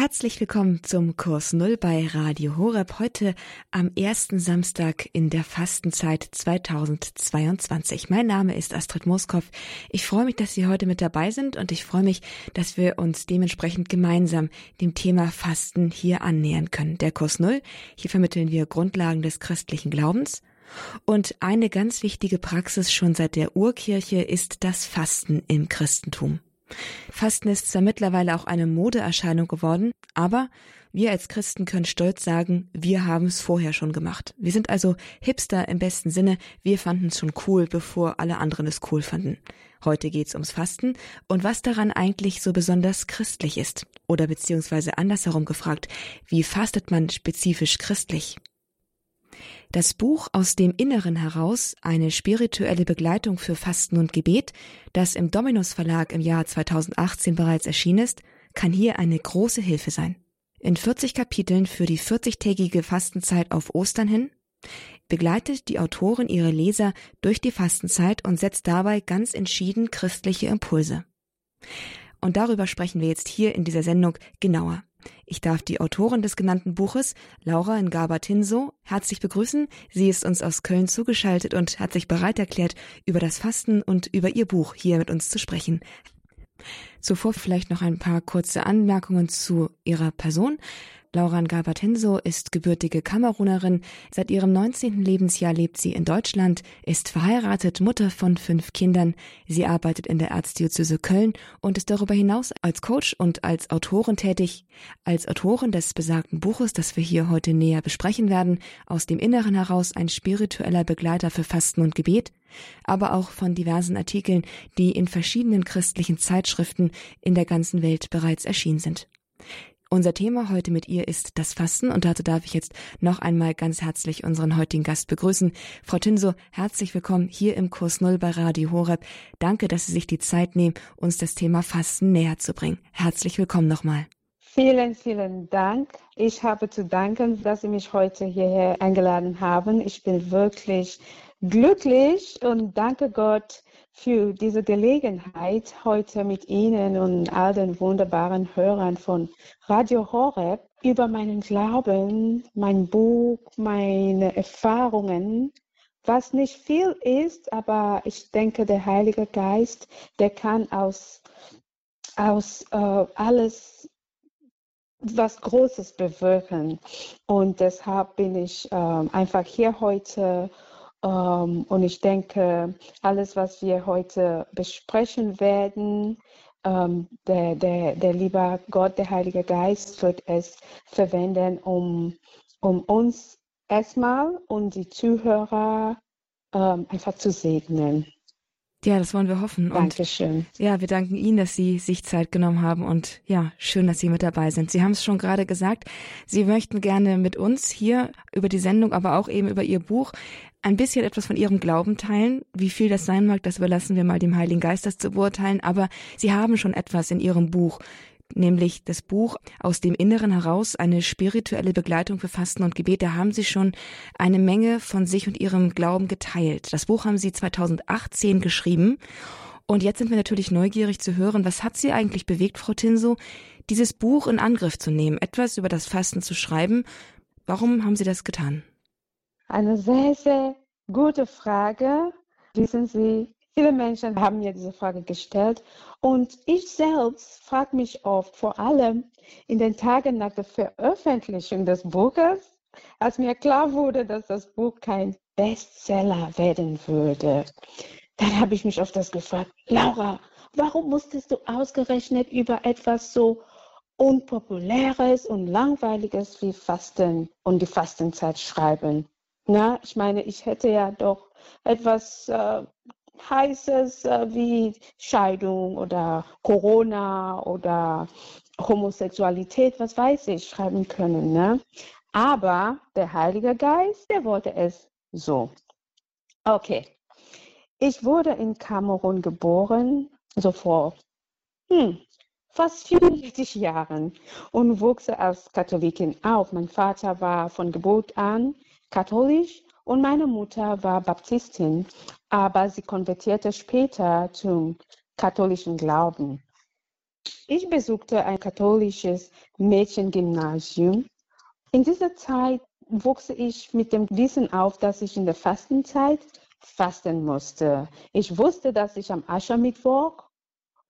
Herzlich willkommen zum Kurs Null bei Radio Horeb heute am ersten Samstag in der Fastenzeit 2022. Mein Name ist Astrid Moskow. Ich freue mich, dass Sie heute mit dabei sind und ich freue mich, dass wir uns dementsprechend gemeinsam dem Thema Fasten hier annähern können. Der Kurs Null, hier vermitteln wir Grundlagen des christlichen Glaubens. Und eine ganz wichtige Praxis schon seit der Urkirche ist das Fasten im Christentum. Fasten ist zwar mittlerweile auch eine Modeerscheinung geworden, aber wir als Christen können stolz sagen, wir haben es vorher schon gemacht. Wir sind also Hipster im besten Sinne, wir fanden es schon cool, bevor alle anderen es cool fanden. Heute geht's ums Fasten und was daran eigentlich so besonders christlich ist. Oder beziehungsweise andersherum gefragt, wie fastet man spezifisch christlich? Das Buch Aus dem Inneren heraus, eine spirituelle Begleitung für Fasten und Gebet, das im Dominus Verlag im Jahr 2018 bereits erschienen ist, kann hier eine große Hilfe sein. In 40 Kapiteln für die 40-tägige Fastenzeit auf Ostern hin begleitet die Autorin ihre Leser durch die Fastenzeit und setzt dabei ganz entschieden christliche Impulse. Und darüber sprechen wir jetzt hier in dieser Sendung genauer. Ich darf die Autorin des genannten Buches, Laura Ngabatinso, herzlich begrüßen. Sie ist uns aus Köln zugeschaltet und hat sich bereit erklärt, über das Fasten und über ihr Buch hier mit uns zu sprechen. Zuvor vielleicht noch ein paar kurze Anmerkungen zu ihrer Person. Laura Ngabatenso ist gebürtige Kamerunerin. Seit ihrem 19. Lebensjahr lebt sie in Deutschland, ist verheiratet, Mutter von fünf Kindern. Sie arbeitet in der Erzdiözese Köln und ist darüber hinaus als Coach und als Autorin tätig. Als Autorin des besagten Buches, das wir hier heute näher besprechen werden, aus dem Inneren heraus ein spiritueller Begleiter für Fasten und Gebet, aber auch von diversen Artikeln, die in verschiedenen christlichen Zeitschriften in der ganzen Welt bereits erschienen sind. Unser Thema heute mit ihr ist das Fasten und dazu darf ich jetzt noch einmal ganz herzlich unseren heutigen Gast begrüßen. Frau Tinso, herzlich willkommen hier im Kurs Null bei Radio Horeb. Danke, dass Sie sich die Zeit nehmen, uns das Thema Fasten näher zu bringen. Herzlich willkommen nochmal. Vielen, vielen Dank. Ich habe zu danken, dass Sie mich heute hierher eingeladen haben. Ich bin wirklich glücklich und danke Gott, für diese Gelegenheit, heute mit Ihnen und all den wunderbaren Hörern von Radio Horeb über meinen Glauben, mein Buch, meine Erfahrungen, was nicht viel ist, aber ich denke, der Heilige Geist, der kann aus, aus äh, alles was Großes bewirken. Und deshalb bin ich äh, einfach hier heute ähm, und ich denke, alles, was wir heute besprechen werden, ähm, der, der, der liebe Gott, der Heilige Geist, wird es verwenden, um, um uns erstmal und die Zuhörer ähm, einfach zu segnen. Ja, das wollen wir hoffen. Dankeschön. Und ja, wir danken Ihnen, dass Sie sich Zeit genommen haben und ja, schön, dass Sie mit dabei sind. Sie haben es schon gerade gesagt, Sie möchten gerne mit uns hier über die Sendung, aber auch eben über Ihr Buch ein bisschen etwas von Ihrem Glauben teilen. Wie viel das sein mag, das überlassen wir mal dem Heiligen Geist, das zu beurteilen. Aber Sie haben schon etwas in Ihrem Buch, nämlich das Buch aus dem Inneren heraus, eine spirituelle Begleitung für Fasten und Gebet. Da haben Sie schon eine Menge von sich und Ihrem Glauben geteilt. Das Buch haben Sie 2018 geschrieben. Und jetzt sind wir natürlich neugierig zu hören, was hat Sie eigentlich bewegt, Frau Tinso, dieses Buch in Angriff zu nehmen, etwas über das Fasten zu schreiben. Warum haben Sie das getan? Eine sehr, sehr gute Frage. Wissen Sie, viele Menschen haben mir diese Frage gestellt und ich selbst frage mich oft, vor allem in den Tagen nach der Veröffentlichung des Buches, als mir klar wurde, dass das Buch kein Bestseller werden würde. Dann habe ich mich oft das gefragt, Laura, warum musstest du ausgerechnet über etwas so Unpopuläres und Langweiliges wie Fasten und die Fastenzeit schreiben? Na, ich meine, ich hätte ja doch etwas äh, Heißes äh, wie Scheidung oder Corona oder Homosexualität, was weiß ich, schreiben können. Ne? Aber der Heilige Geist, der wollte es so. Okay. Ich wurde in Kamerun geboren, so vor hm, fast 64 Jahren und wuchs als Katholikin auf. Mein Vater war von Geburt an katholisch und meine Mutter war Baptistin, aber sie konvertierte später zum katholischen Glauben. ich besuchte ein katholisches Mädchengymnasium. In dieser Zeit wuchs ich mit dem Wissen auf, dass ich in der Fastenzeit fasten musste. Ich wusste, dass ich am Aschermittwoch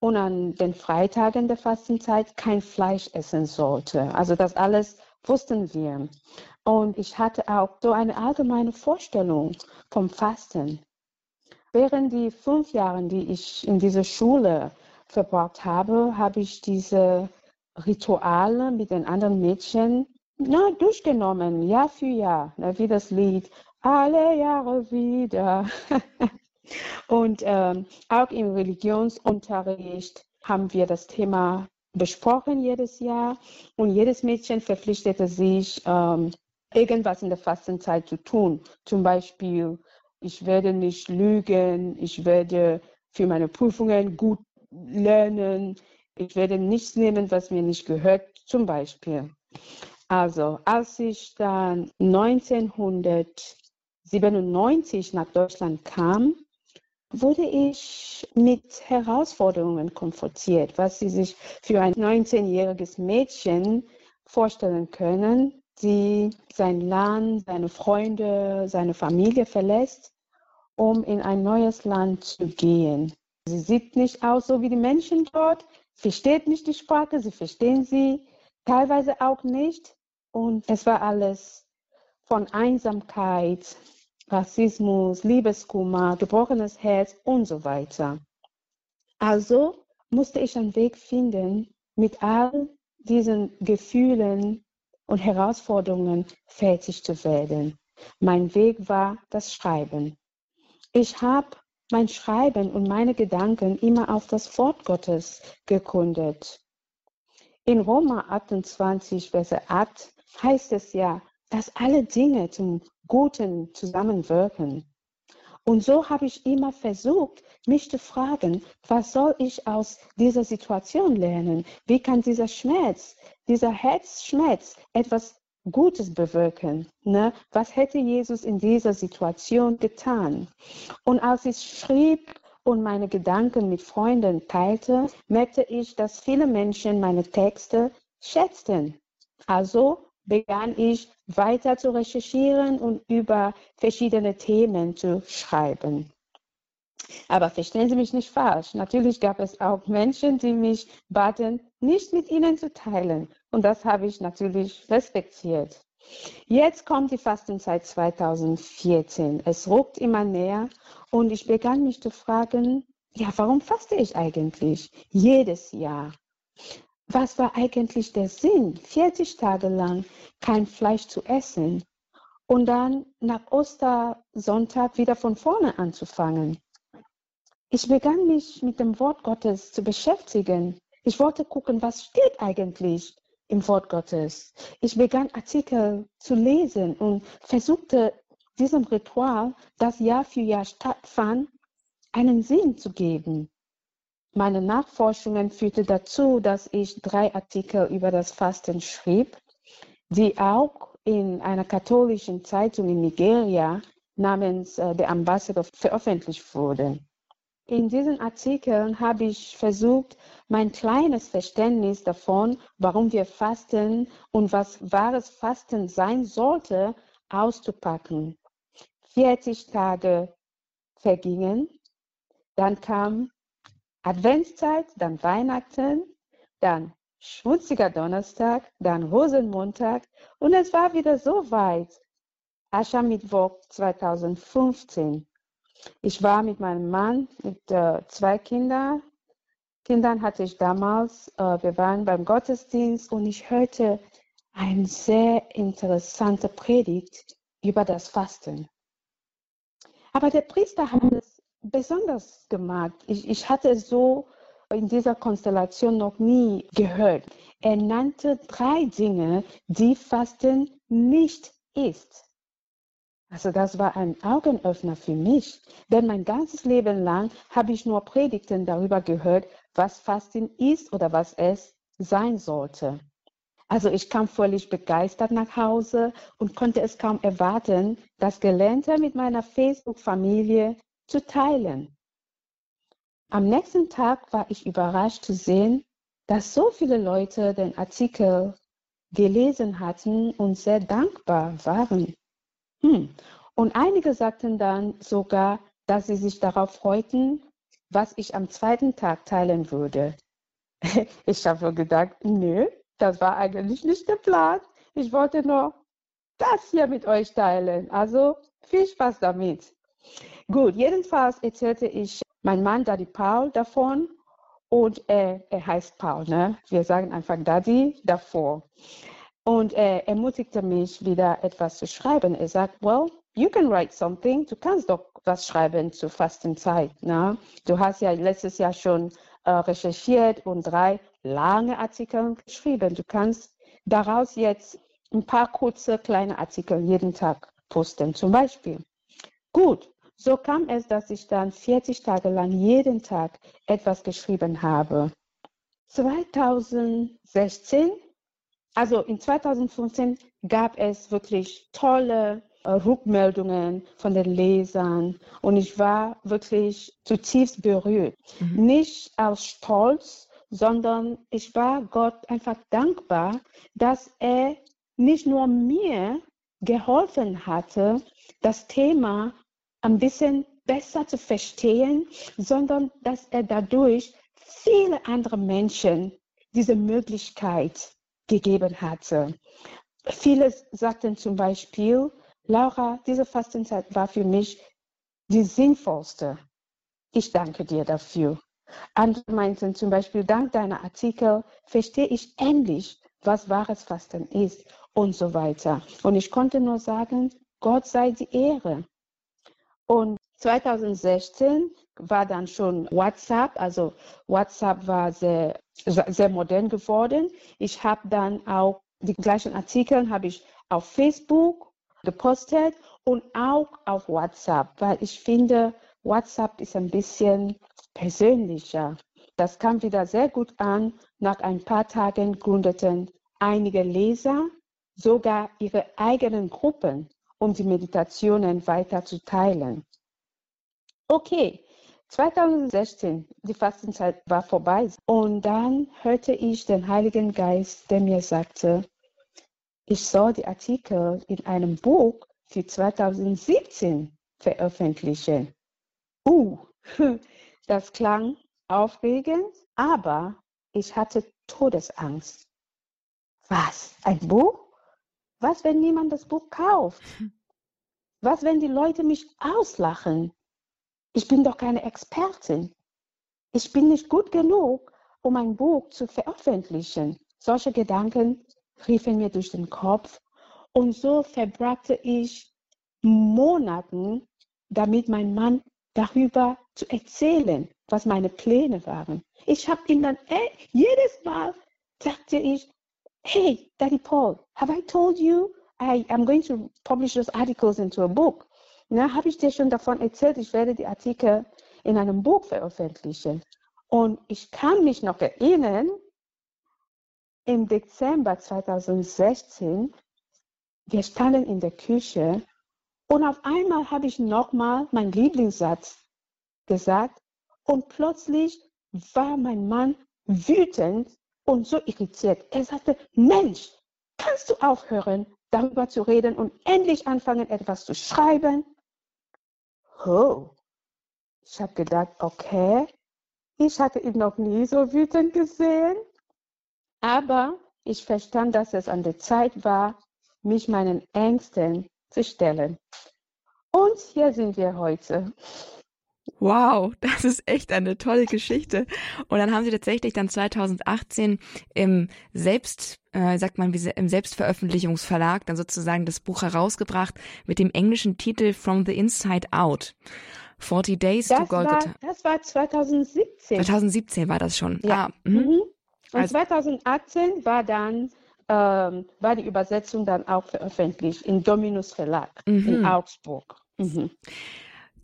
und an den Freitagen der Fastenzeit kein Fleisch essen sollte. Also das alles wussten wir. Und ich hatte auch so eine allgemeine Vorstellung vom Fasten. Während die fünf Jahre, die ich in dieser Schule verbracht habe, habe ich diese Rituale mit den anderen Mädchen na, durchgenommen, Jahr für Jahr, wie das Lied Alle Jahre wieder. Und ähm, auch im Religionsunterricht haben wir das Thema besprochen jedes Jahr und jedes Mädchen verpflichtete sich, ähm, irgendwas in der Fastenzeit zu tun. Zum Beispiel, ich werde nicht lügen, ich werde für meine Prüfungen gut lernen, ich werde nichts nehmen, was mir nicht gehört, zum Beispiel. Also, als ich dann 1997 nach Deutschland kam, wurde ich mit Herausforderungen konfrontiert, was Sie sich für ein 19-jähriges Mädchen vorstellen können, die sein Land, seine Freunde, seine Familie verlässt, um in ein neues Land zu gehen. Sie sieht nicht aus so wie die Menschen dort, versteht nicht die Sprache, sie verstehen sie teilweise auch nicht. Und es war alles von Einsamkeit, Rassismus, Liebeskummer, gebrochenes Herz und so weiter. Also musste ich einen Weg finden, mit all diesen Gefühlen und Herausforderungen fertig zu werden. Mein Weg war das Schreiben. Ich habe mein Schreiben und meine Gedanken immer auf das Wort Gottes gegründet. In Roma 28, Verse 8 heißt es ja, dass alle Dinge zum Guten zusammenwirken. Und so habe ich immer versucht, mich zu fragen, was soll ich aus dieser Situation lernen? Wie kann dieser Schmerz, dieser Herzschmerz etwas Gutes bewirken? Ne? Was hätte Jesus in dieser Situation getan? Und als ich schrieb und meine Gedanken mit Freunden teilte, merkte ich, dass viele Menschen meine Texte schätzten. Also begann ich weiter zu recherchieren und über verschiedene Themen zu schreiben. Aber verstehen Sie mich nicht falsch. Natürlich gab es auch Menschen, die mich baten, nicht mit ihnen zu teilen. Und das habe ich natürlich respektiert. Jetzt kommt die Fastenzeit 2014. Es ruckt immer näher und ich begann mich zu fragen, ja, warum faste ich eigentlich jedes Jahr? was war eigentlich der Sinn, 40 Tage lang kein Fleisch zu essen und dann nach Ostersonntag wieder von vorne anzufangen? Ich begann mich mit dem Wort Gottes zu beschäftigen. Ich wollte gucken, was steht eigentlich im Wort Gottes. Ich begann Artikel zu lesen und versuchte diesem Ritual, das Jahr für Jahr stattfand, einen Sinn zu geben. Meine Nachforschungen führten dazu, dass ich drei Artikel über das Fasten schrieb, die auch in einer katholischen Zeitung in Nigeria namens äh, The Ambassador veröffentlicht wurden. In diesen Artikeln habe ich versucht, mein kleines Verständnis davon, warum wir fasten und was wahres Fasten sein sollte, auszupacken. 40 Tage vergingen, dann kam Adventszeit, dann Weihnachten, dann schmutziger Donnerstag, dann Rosenmontag und es war wieder so weit. Aschermittwoch 2015. Ich war mit meinem Mann, mit äh, zwei Kindern. Kindern hatte ich damals. Äh, wir waren beim Gottesdienst und ich hörte eine sehr interessante Predigt über das Fasten. Aber der Priester hat es besonders gemacht. Ich, ich hatte so in dieser Konstellation noch nie gehört. Er nannte drei Dinge, die Fasten nicht ist. Also das war ein Augenöffner für mich, denn mein ganzes Leben lang habe ich nur Predigten darüber gehört, was Fasten ist oder was es sein sollte. Also ich kam völlig begeistert nach Hause und konnte es kaum erwarten, das Gelernte mit meiner Facebook-Familie zu teilen. Am nächsten Tag war ich überrascht zu sehen, dass so viele Leute den Artikel gelesen hatten und sehr dankbar waren. Hm. Und einige sagten dann sogar, dass sie sich darauf freuten, was ich am zweiten Tag teilen würde. Ich habe gedacht, nö, das war eigentlich nicht geplant. Ich wollte nur das hier mit euch teilen. Also viel Spaß damit. Gut, jedenfalls erzählte ich mein Mann Daddy Paul davon und er, er heißt Paul, ne? Wir sagen einfach Daddy davor. Und er ermutigte mich wieder etwas zu schreiben. Er sagt, well, you can write something. Du kannst doch was schreiben zur Fastenzeit. Ne? Du hast ja letztes Jahr schon äh, recherchiert und drei lange Artikel geschrieben. Du kannst daraus jetzt ein paar kurze kleine Artikel jeden Tag posten, zum Beispiel. Gut, so kam es, dass ich dann 40 Tage lang jeden Tag etwas geschrieben habe. 2016, also in 2015 gab es wirklich tolle äh, Rückmeldungen von den Lesern und ich war wirklich zutiefst berührt. Mhm. Nicht aus Stolz, sondern ich war Gott einfach dankbar, dass er nicht nur mir geholfen hatte, das Thema ein bisschen besser zu verstehen, sondern dass er dadurch viele andere Menschen diese Möglichkeit gegeben hatte. Viele sagten zum Beispiel, Laura, diese Fastenzeit war für mich die sinnvollste. Ich danke dir dafür. Andere meinten zum Beispiel, dank deiner Artikel verstehe ich endlich, was wahres Fasten ist und so weiter. Und ich konnte nur sagen, Gott sei die Ehre. Und 2016 war dann schon WhatsApp, also WhatsApp war sehr, sehr modern geworden. Ich habe dann auch die gleichen Artikel habe ich auf Facebook gepostet und auch auf WhatsApp, weil ich finde, WhatsApp ist ein bisschen persönlicher. Das kam wieder sehr gut an. Nach ein paar Tagen gründeten einige Leser sogar ihre eigenen Gruppen, um die Meditationen weiter zu teilen. Okay, 2016, die Fastenzeit war vorbei und dann hörte ich den Heiligen Geist, der mir sagte, ich soll die Artikel in einem Buch für 2017 veröffentlichen. Uh, das klang aufregend, aber ich hatte Todesangst. Was? Ein Buch? Was, wenn niemand das Buch kauft? Was, wenn die Leute mich auslachen? Ich bin doch keine Expertin. Ich bin nicht gut genug, um ein Buch zu veröffentlichen. Solche Gedanken riefen mir durch den Kopf und so verbrachte ich Monaten damit, mein Mann darüber zu erzählen, was meine Pläne waren. Ich habe ihn dann ey, jedes Mal sagte ich, hey, Daddy Paul, have I told you I am going to publish those articles into a book? Na, habe ich dir schon davon erzählt, ich werde die Artikel in einem Buch veröffentlichen. Und ich kann mich noch erinnern, im Dezember 2016, wir standen in der Küche und auf einmal habe ich nochmal meinen Lieblingssatz gesagt und plötzlich war mein Mann wütend und so irritiert. Er sagte, Mensch, kannst du aufhören, darüber zu reden und endlich anfangen, etwas zu schreiben? Oh, ich habe gedacht, okay, ich hatte ihn noch nie so wütend gesehen, aber ich verstand, dass es an der Zeit war, mich meinen Ängsten zu stellen. Und hier sind wir heute. Wow, das ist echt eine tolle Geschichte. Und dann haben Sie tatsächlich dann 2018 im Selbst, äh, sagt man, im Selbstveröffentlichungsverlag dann sozusagen das Buch herausgebracht mit dem englischen Titel From the Inside Out. 40 Days das to Golgotha. War, das war 2017. 2017 war das schon. Ja. Ah, mhm. mhm. Und also, 2018 war dann ähm, war die Übersetzung dann auch veröffentlicht im Dominus Verlag mhm. in Augsburg. Mhm.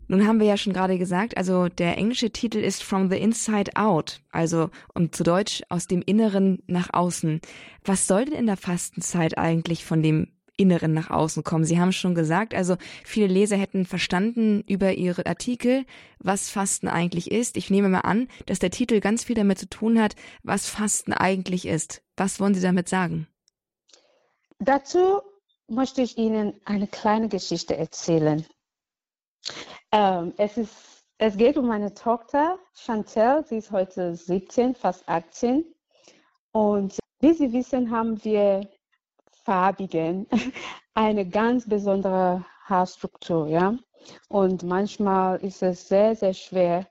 Nun haben wir ja schon gerade gesagt, also der englische Titel ist From the Inside Out, also um zu Deutsch aus dem Inneren nach außen. Was soll denn in der Fastenzeit eigentlich von dem Inneren nach außen kommen. Sie haben schon gesagt, also viele Leser hätten verstanden über Ihre Artikel, was Fasten eigentlich ist. Ich nehme mal an, dass der Titel ganz viel damit zu tun hat, was Fasten eigentlich ist. Was wollen Sie damit sagen? Dazu möchte ich Ihnen eine kleine Geschichte erzählen. Ähm, es, ist, es geht um meine Tochter Chantel, sie ist heute 17, fast 18. Und wie Sie wissen, haben wir Farbigen eine ganz besondere Haarstruktur. Ja? Und manchmal ist es sehr, sehr schwer,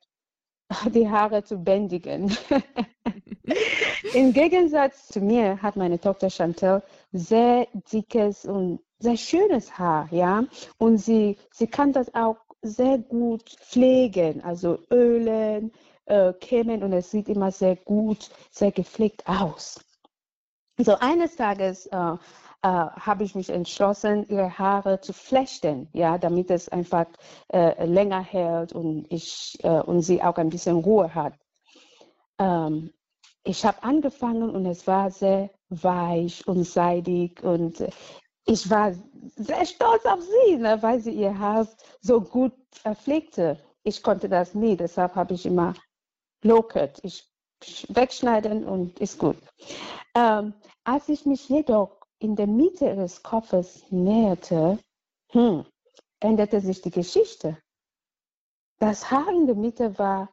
die Haare zu bändigen. Im Gegensatz zu mir hat meine Tochter Chantel sehr dickes und sehr schönes Haar, ja. Und sie, sie kann das auch sehr gut pflegen, also ölen, äh, kämmen und es sieht immer sehr gut, sehr gepflegt aus. So eines Tages äh, äh, habe ich mich entschlossen, ihre Haare zu flechten, ja, damit es einfach äh, länger hält und ich äh, und sie auch ein bisschen Ruhe hat. Ähm, ich habe angefangen und es war sehr weich und seidig und ich war sehr stolz auf sie, ne, weil sie ihr Haar so gut pflegte. Ich konnte das nie, deshalb habe ich immer lockert. Ich wegschneiden und ist gut. Ähm, als ich mich jedoch in der Mitte ihres Kopfes näherte, hm, änderte sich die Geschichte. Das Haar in der Mitte war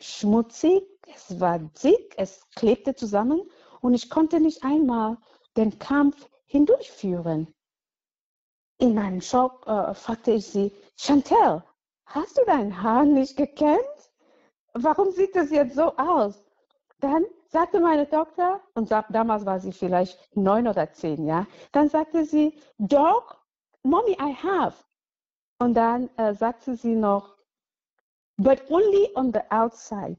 schmutzig, es war dick, es klebte zusammen und ich konnte nicht einmal den Kampf hindurchführen. In meinem Schock äh, fragte ich sie, Chantel, hast du dein Haar nicht gekämmt? Warum sieht das jetzt so aus? Dann sagte meine Tochter, und damals war sie vielleicht neun oder zehn, ja, dann sagte sie, Dog, Mommy, I have. Und dann äh, sagte sie noch, but only on the outside,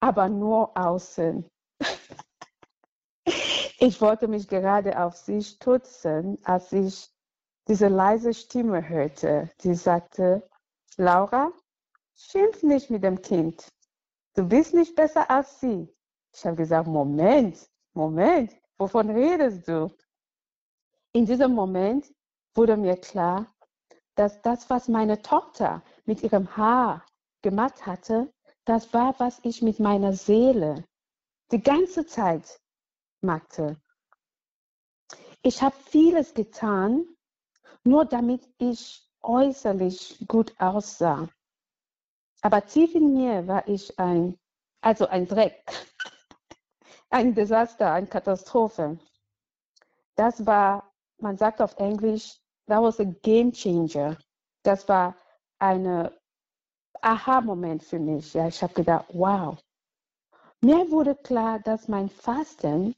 aber nur außen. ich wollte mich gerade auf sie stützen, als ich diese leise Stimme hörte, die sagte, Laura, schimpf nicht mit dem Kind. Du bist nicht besser als sie. Ich habe gesagt, Moment, Moment, wovon redest du? In diesem Moment wurde mir klar, dass das, was meine Tochter mit ihrem Haar gemacht hatte, das war, was ich mit meiner Seele die ganze Zeit machte. Ich habe vieles getan, nur damit ich äußerlich gut aussah. Aber tief in mir war ich ein, also ein Dreck ein Desaster, eine Katastrophe. Das war, man sagt auf Englisch, that was a game changer. Das war ein Aha-Moment für mich. Ja, ich habe gedacht, wow. Mir wurde klar, dass mein Fasten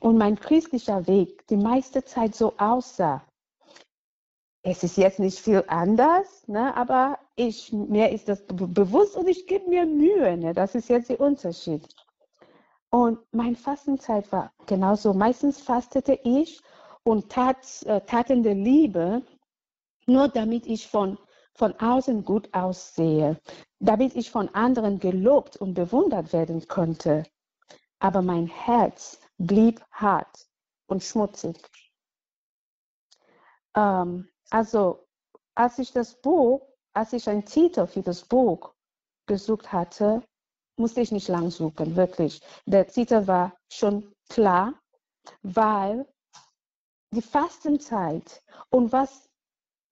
und mein christlicher Weg die meiste Zeit so aussah. Es ist jetzt nicht viel anders, ne, aber ich, mir ist das bewusst und ich gebe mir Mühe. Ne, das ist jetzt der Unterschied. Und meine Fastenzeit war genauso. Meistens fastete ich und tat äh, Taten der Liebe, nur damit ich von, von außen gut aussehe, damit ich von anderen gelobt und bewundert werden konnte. Aber mein Herz blieb hart und schmutzig. Ähm, also, als ich das Buch, als ich einen Titel für das Buch gesucht hatte, musste ich nicht lang suchen, wirklich. Der Titel war schon klar, weil die Fastenzeit und was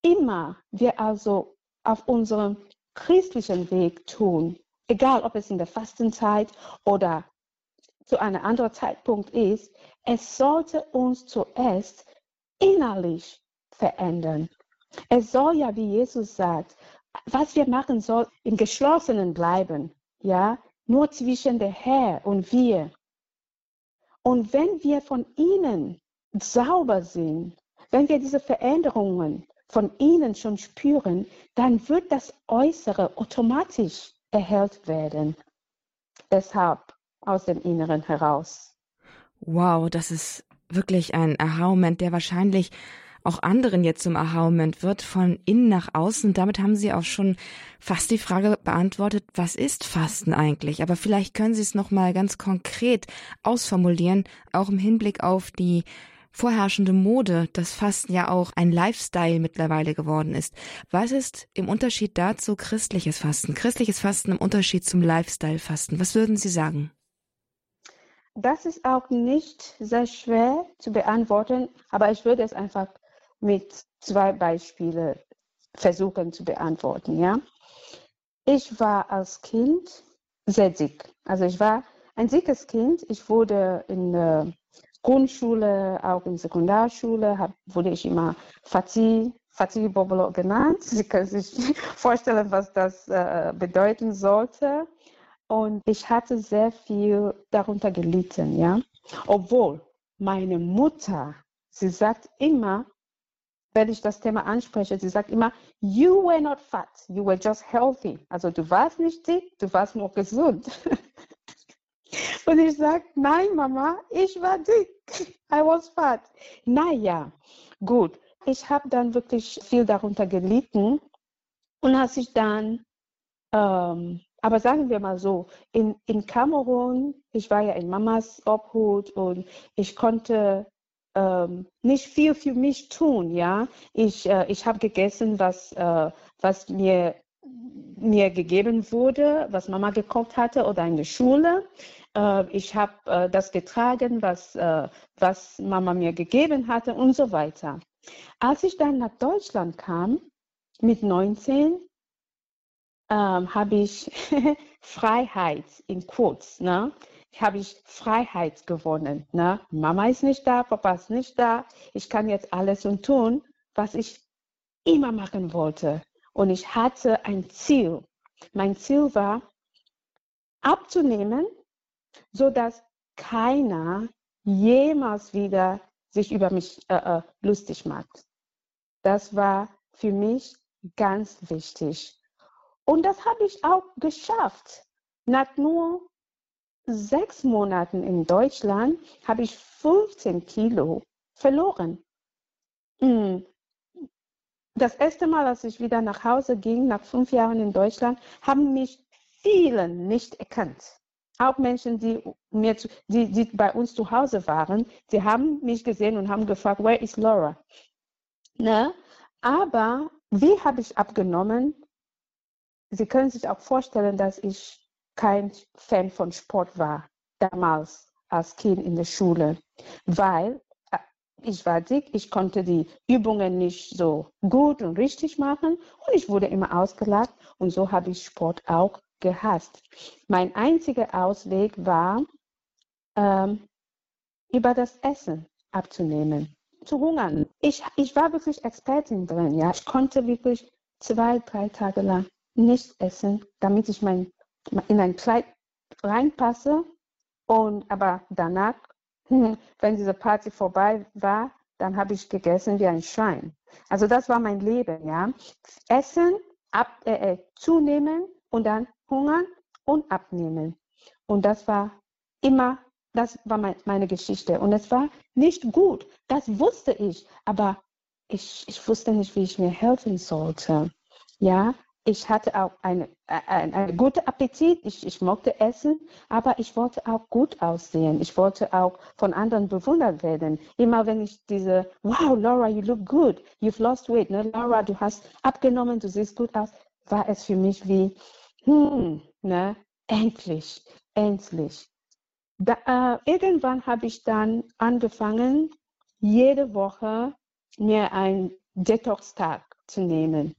immer wir also auf unserem christlichen Weg tun, egal ob es in der Fastenzeit oder zu einem anderen Zeitpunkt ist, es sollte uns zuerst innerlich verändern. Es soll ja, wie Jesus sagt, was wir machen soll, im Geschlossenen bleiben. Ja, nur zwischen der Herr und wir. Und wenn wir von ihnen sauber sind, wenn wir diese Veränderungen von ihnen schon spüren, dann wird das Äußere automatisch erhellt werden. Deshalb aus dem Inneren heraus. Wow, das ist wirklich ein Aha-Moment, der wahrscheinlich auch anderen jetzt zum Aha-Moment wird, von innen nach außen. Damit haben Sie auch schon fast die Frage beantwortet, was ist Fasten eigentlich? Aber vielleicht können Sie es noch mal ganz konkret ausformulieren, auch im Hinblick auf die vorherrschende Mode, dass Fasten ja auch ein Lifestyle mittlerweile geworden ist. Was ist im Unterschied dazu christliches Fasten? Christliches Fasten im Unterschied zum Lifestyle-Fasten. Was würden Sie sagen? Das ist auch nicht sehr schwer zu beantworten, aber ich würde es einfach mit zwei Beispielen versuchen zu beantworten. Ja? Ich war als Kind sehr dick. Also ich war ein dickes Kind. Ich wurde in der Grundschule, auch in der Sekundarschule, hab, wurde ich immer Fatih, Fatih Bobolo genannt. Sie können sich vorstellen, was das äh, bedeuten sollte. Und ich hatte sehr viel darunter gelitten, ja. Obwohl meine Mutter, sie sagt immer, wenn ich das Thema anspreche, sie sagt immer, you were not fat, you were just healthy. Also du warst nicht dick, du warst nur gesund. Und ich sage, nein, Mama, ich war dick. I was fat. Naja, gut. Ich habe dann wirklich viel darunter gelitten. Und als ich dann, ähm, aber sagen wir mal so, in, in Kamerun, ich war ja in Mamas Obhut und ich konnte ähm, nicht viel für mich tun, ja. Ich, äh, ich habe gegessen, was, äh, was mir, mir gegeben wurde, was Mama gekocht hatte oder in der Schule. Äh, ich habe äh, das getragen, was, äh, was Mama mir gegeben hatte und so weiter. Als ich dann nach Deutschland kam, mit 19, ähm, habe ich Freiheit in kurz, ne? habe ich Freiheit gewonnen. Ne? Mama ist nicht da, Papa ist nicht da. Ich kann jetzt alles und tun, was ich immer machen wollte. Und ich hatte ein Ziel. Mein Ziel war, abzunehmen sodass keiner jemals wieder sich über mich äh, äh, lustig macht. Das war für mich ganz wichtig. Und das habe ich auch geschafft. Nach nur sechs Monaten in Deutschland habe ich 15 Kilo verloren. Hm. Das erste Mal, als ich wieder nach Hause ging, nach fünf Jahren in Deutschland, haben mich viele nicht erkannt auch Menschen, die, mir die, die bei uns zu Hause waren, die haben mich gesehen und haben gefragt, where is Laura? Ne? Aber wie habe ich abgenommen? Sie können sich auch vorstellen, dass ich kein Fan von Sport war, damals als Kind in der Schule, weil äh, ich war dick, ich konnte die Übungen nicht so gut und richtig machen und ich wurde immer ausgelacht und so habe ich Sport auch gehasst. Mein einziger Ausweg war, ähm, über das Essen abzunehmen, zu hungern. Ich, ich war wirklich Expertin drin, ja. Ich konnte wirklich zwei, drei Tage lang nicht essen, damit ich mein, in ein Kleid reinpasse. Und aber danach, wenn diese Party vorbei war, dann habe ich gegessen wie ein Schwein. Also das war mein Leben, ja. Essen, ab, äh, äh zunehmen und dann hungern und abnehmen. Und das war immer, das war mein, meine Geschichte. Und es war nicht gut, das wusste ich, aber ich, ich wusste nicht, wie ich mir helfen sollte. Ja, ich hatte auch einen eine, eine guten Appetit, ich, ich mochte essen, aber ich wollte auch gut aussehen. Ich wollte auch von anderen bewundert werden. Immer wenn ich diese, wow, Laura, you look good, you've lost weight, ne? Laura, du hast abgenommen, du siehst gut aus, war es für mich wie, hm, ne, endlich, endlich. Da, äh, irgendwann habe ich dann angefangen, jede Woche mir einen Detox-Tag zu nehmen.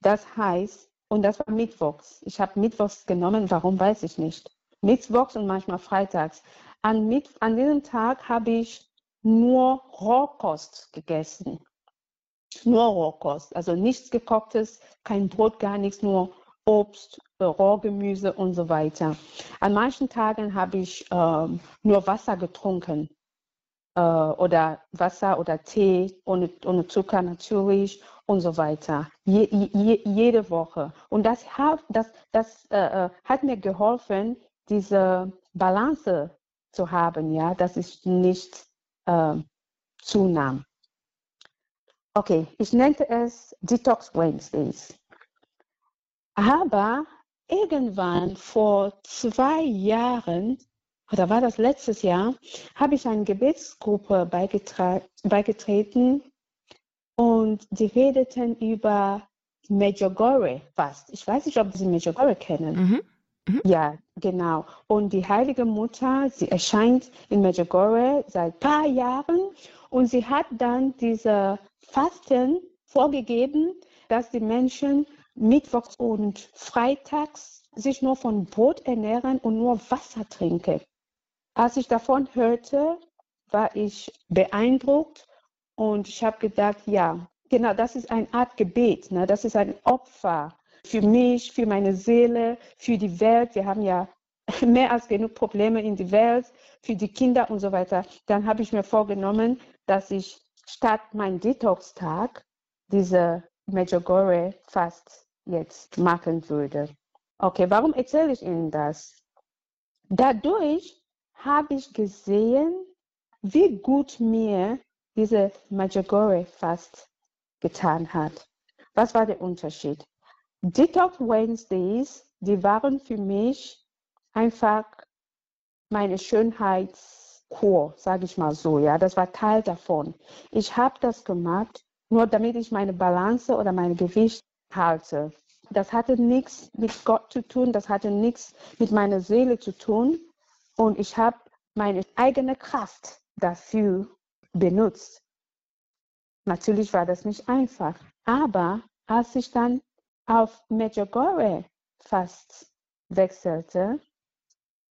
Das heißt, und das war Mittwochs. Ich habe Mittwochs genommen, warum weiß ich nicht. Mittwochs und manchmal Freitags. An, Mitt an diesem Tag habe ich nur Rohkost gegessen. Nur Rohkost, also nichts gekochtes, kein Brot, gar nichts, nur Obst, Rohgemüse und so weiter. An manchen Tagen habe ich ähm, nur Wasser getrunken äh, oder Wasser oder Tee ohne, ohne Zucker natürlich und so weiter. Je, je, jede Woche. Und das hat, das, das, äh, äh, hat mir geholfen, diese Balance zu haben, ja, dass ich nicht äh, zunahm. Okay, ich nannte es Detox Wednesdays. Aber irgendwann vor zwei Jahren oder war das letztes Jahr, habe ich eine Gebetsgruppe beigetreten und die redeten über Medjugorje fast. Ich weiß nicht, ob Sie Medjugorje kennen. Mhm. Mhm. Ja, genau. Und die Heilige Mutter, sie erscheint in Medjugorje seit ein paar Jahren und sie hat dann diese Fasten vorgegeben, dass die Menschen mittwochs und freitags sich nur von Brot ernähren und nur Wasser trinken. Als ich davon hörte, war ich beeindruckt und ich habe gedacht, ja, genau, das ist eine Art Gebet, ne? das ist ein Opfer für mich, für meine Seele, für die Welt. Wir haben ja mehr als genug Probleme in der Welt, für die Kinder und so weiter. Dann habe ich mir vorgenommen, dass ich statt mein Detox-Tag diese Medjugorje fast jetzt machen würde. Okay, warum erzähle ich Ihnen das? Dadurch habe ich gesehen, wie gut mir diese Medjugorje fast getan hat. Was war der Unterschied? Detox Wednesdays, die waren für mich einfach meine Schönheitskur, sage ich mal so. Ja, das war Teil davon. Ich habe das gemacht, nur damit ich meine Balance oder mein Gewicht halte. Das hatte nichts mit Gott zu tun, das hatte nichts mit meiner Seele zu tun. Und ich habe meine eigene Kraft dafür benutzt. Natürlich war das nicht einfach. Aber als ich dann auf Medjugorje fast wechselte,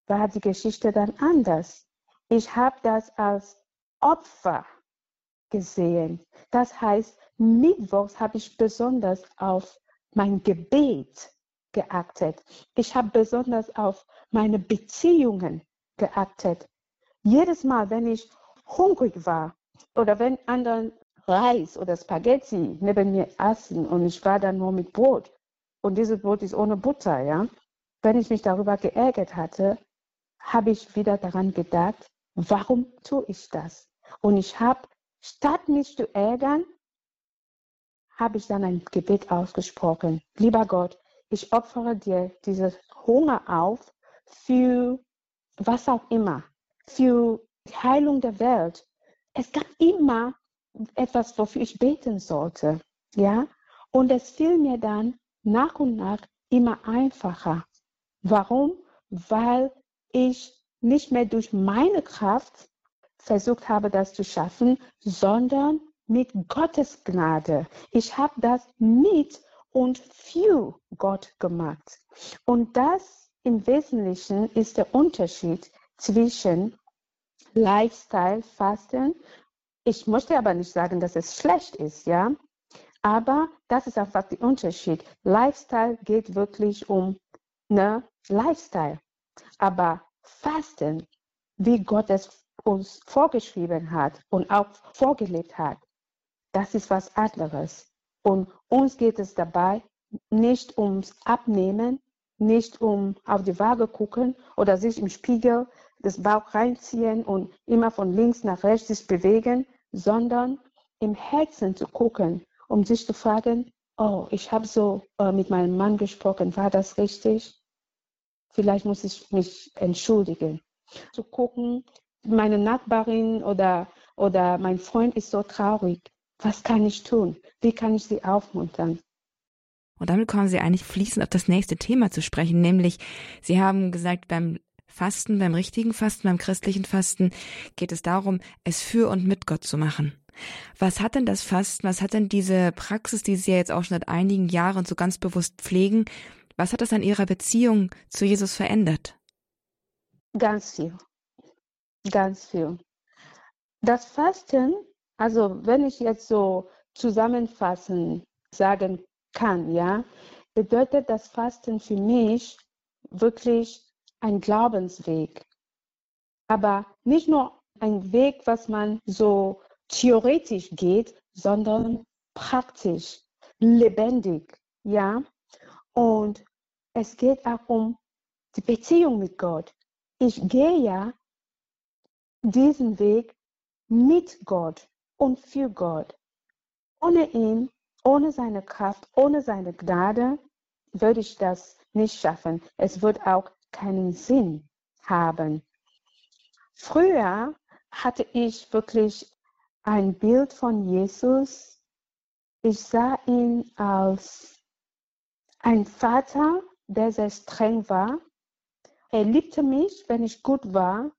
war die Geschichte dann anders. Ich habe das als Opfer gesehen. Das heißt, Mittwochs habe ich besonders auf mein Gebet geachtet. Ich habe besonders auf meine Beziehungen geachtet. Jedes Mal, wenn ich hungrig war oder wenn andere Reis oder Spaghetti neben mir essen und ich war dann nur mit Brot und dieses Brot ist ohne Butter, ja. Wenn ich mich darüber geärgert hatte, habe ich wieder daran gedacht, warum tue ich das? Und ich habe, statt mich zu ärgern, habe ich dann ein Gebet ausgesprochen. Lieber Gott, ich opfere dir diesen Hunger auf für was auch immer, für die Heilung der Welt. Es gab immer etwas, wofür ich beten sollte. Ja? Und es fiel mir dann nach und nach immer einfacher. Warum? Weil ich nicht mehr durch meine Kraft versucht habe, das zu schaffen, sondern mit Gottes Gnade. Ich habe das mit und für Gott gemacht. Und das im Wesentlichen ist der Unterschied zwischen Lifestyle Fasten ich möchte aber nicht sagen, dass es schlecht ist, ja. Aber das ist einfach der Unterschied. Lifestyle geht wirklich um ne Lifestyle. Aber Fasten, wie Gott es uns vorgeschrieben hat und auch vorgelebt hat, das ist was anderes. Und uns geht es dabei nicht ums Abnehmen, nicht um auf die Waage gucken oder sich im Spiegel das Bauch reinziehen und immer von links nach rechts sich bewegen, sondern im Herzen zu gucken, um sich zu fragen, oh, ich habe so äh, mit meinem Mann gesprochen, war das richtig? Vielleicht muss ich mich entschuldigen. Zu gucken, meine Nachbarin oder, oder mein Freund ist so traurig. Was kann ich tun? Wie kann ich sie aufmuntern? Und damit kommen Sie eigentlich fließend auf das nächste Thema zu sprechen, nämlich Sie haben gesagt, beim Fasten, beim richtigen Fasten, beim christlichen Fasten geht es darum, es für und mit Gott zu machen. Was hat denn das Fasten, was hat denn diese Praxis, die Sie ja jetzt auch schon seit einigen Jahren so ganz bewusst pflegen, was hat das an Ihrer Beziehung zu Jesus verändert? Ganz viel. Ganz viel. Das Fasten, also wenn ich jetzt so zusammenfassen sagen kann, ja, bedeutet das Fasten für mich wirklich ein Glaubensweg. Aber nicht nur ein Weg, was man so theoretisch geht, sondern praktisch, lebendig, ja. Und es geht auch um die Beziehung mit Gott. Ich gehe ja diesen Weg mit Gott und für Gott. Ohne ihn, ohne seine Kraft, ohne seine Gnade würde ich das nicht schaffen. Es wird auch keinen Sinn haben. früher hatte ich wirklich ein Bild von Jesus. Ich sah ihn als ein Vater, der sehr streng war. Er liebte mich, wenn ich gut war,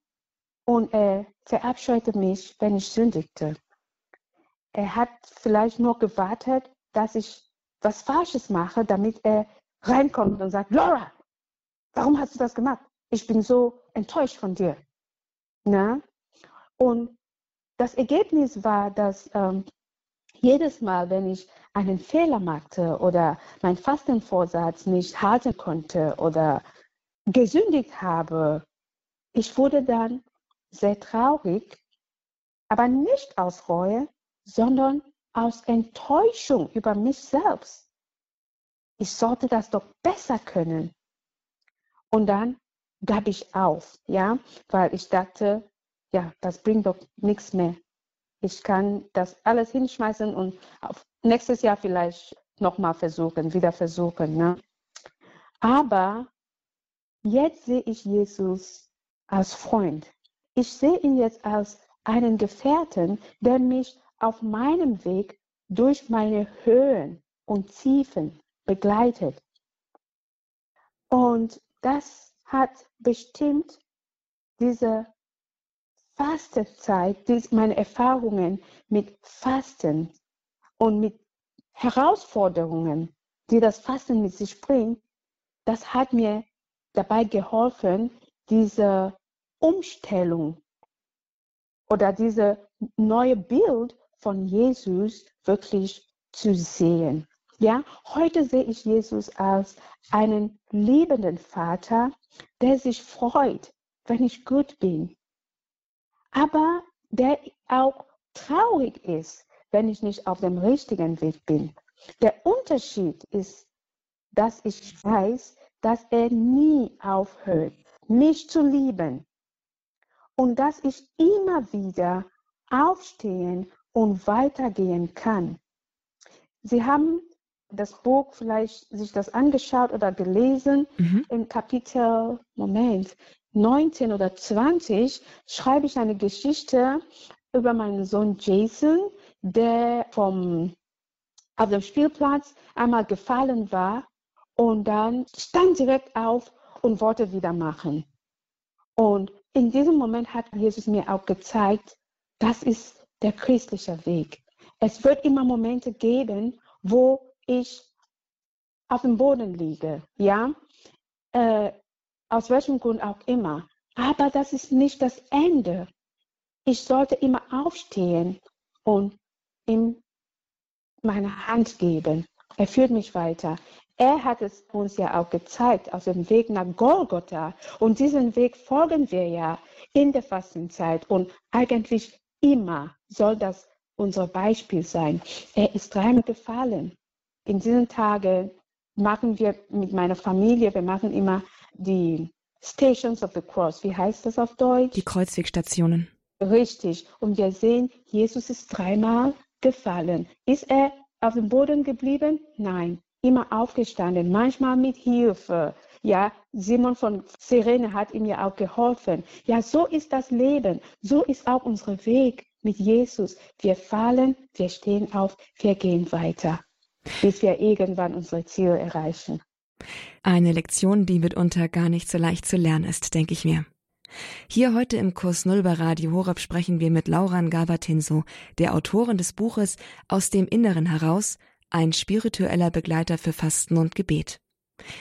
und er verabscheute mich, wenn ich sündigte. Er hat vielleicht nur gewartet, dass ich was Falsches mache, damit er reinkommt und sagt, Laura, warum hast du das gemacht? Ich bin so enttäuscht von dir. Na? Und das Ergebnis war, dass ähm, jedes Mal, wenn ich einen Fehler machte oder mein Fastenvorsatz nicht halten konnte oder gesündigt habe, ich wurde dann sehr traurig, aber nicht aus Reue, sondern aus Enttäuschung über mich selbst. Ich sollte das doch besser können. Und dann gab ich auf, ja, weil ich dachte, ja, das bringt doch nichts mehr. Ich kann das alles hinschmeißen und nächstes Jahr vielleicht nochmal versuchen, wieder versuchen. Ne? Aber jetzt sehe ich Jesus als Freund. Ich sehe ihn jetzt als einen Gefährten, der mich auf meinem Weg durch meine Höhen und Tiefen begleitet. Und das hat bestimmt diese Fastenzeit, meine Erfahrungen mit Fasten und mit Herausforderungen, die das Fasten mit sich bringt, das hat mir dabei geholfen, diese Umstellung oder diese neue Bild von Jesus wirklich zu sehen. Ja, heute sehe ich Jesus als einen liebenden Vater, der sich freut, wenn ich gut bin, aber der auch traurig ist, wenn ich nicht auf dem richtigen Weg bin. Der Unterschied ist, dass ich weiß, dass er nie aufhört, mich zu lieben und dass ich immer wieder aufstehen und weitergehen kann. Sie haben das Buch vielleicht sich das angeschaut oder gelesen. Mhm. Im Kapitel, Moment, 19 oder 20 schreibe ich eine Geschichte über meinen Sohn Jason, der vom, auf dem Spielplatz einmal gefallen war und dann stand direkt auf und wollte wieder machen. Und in diesem Moment hat Jesus mir auch gezeigt, das ist der christliche Weg. Es wird immer Momente geben, wo ich auf dem Boden liege, ja, äh, aus welchem Grund auch immer. Aber das ist nicht das Ende. Ich sollte immer aufstehen und ihm meine Hand geben. Er führt mich weiter. Er hat es uns ja auch gezeigt auf dem Weg nach Golgotha. Und diesen Weg folgen wir ja in der Fastenzeit. Und eigentlich immer soll das unser Beispiel sein. Er ist dreimal gefallen. In diesen Tagen machen wir mit meiner Familie, wir machen immer die Stations of the Cross. Wie heißt das auf Deutsch? Die Kreuzwegstationen. Richtig. Und wir sehen, Jesus ist dreimal gefallen. Ist er auf dem Boden geblieben? Nein. Immer aufgestanden, manchmal mit Hilfe. Ja, Simon von Sirene hat ihm ja auch geholfen. Ja, so ist das Leben. So ist auch unser Weg mit Jesus. Wir fallen, wir stehen auf, wir gehen weiter, bis wir irgendwann unsere Ziele erreichen. Eine Lektion, die mitunter gar nicht so leicht zu lernen ist, denke ich mir. Hier heute im Kurs Null bei Radio Horab sprechen wir mit Lauran Gabatinso, der Autorin des Buches Aus dem Inneren heraus, ein spiritueller Begleiter für Fasten und Gebet.